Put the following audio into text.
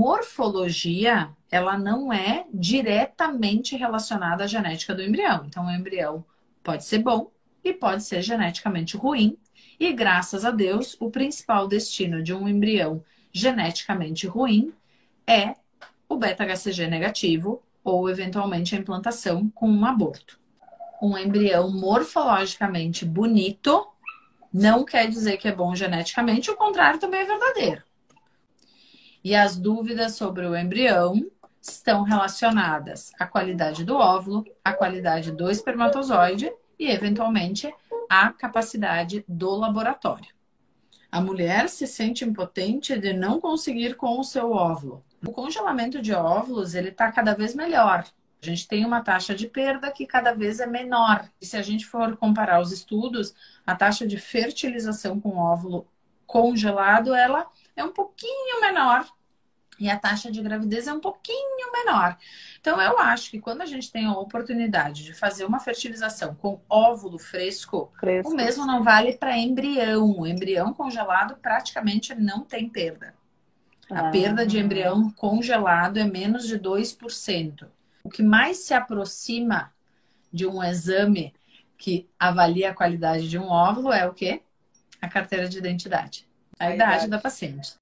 morfologia, ela não é diretamente relacionada à genética do embrião. Então, o embrião pode ser bom e pode ser geneticamente ruim. E graças a Deus, o principal destino de um embrião geneticamente ruim é o beta-HCG negativo ou eventualmente a implantação com um aborto. Um embrião morfologicamente bonito não quer dizer que é bom geneticamente, o contrário também é verdadeiro. E as dúvidas sobre o embrião estão relacionadas à qualidade do óvulo, à qualidade do espermatozoide e, eventualmente, à capacidade do laboratório. A mulher se sente impotente de não conseguir com o seu óvulo. O congelamento de óvulos ele está cada vez melhor. A gente tem uma taxa de perda que cada vez é menor. E se a gente for comparar os estudos, a taxa de fertilização com óvulo congelado, ela é um pouquinho menor e a taxa de gravidez é um pouquinho menor. Então, eu acho que quando a gente tem a oportunidade de fazer uma fertilização com óvulo fresco, fresco. o mesmo não vale para embrião. O embrião congelado praticamente não tem perda. A ah. perda de embrião congelado é menos de 2%. O que mais se aproxima de um exame que avalia a qualidade de um óvulo é o quê? A carteira de identidade. A, idade da paciente.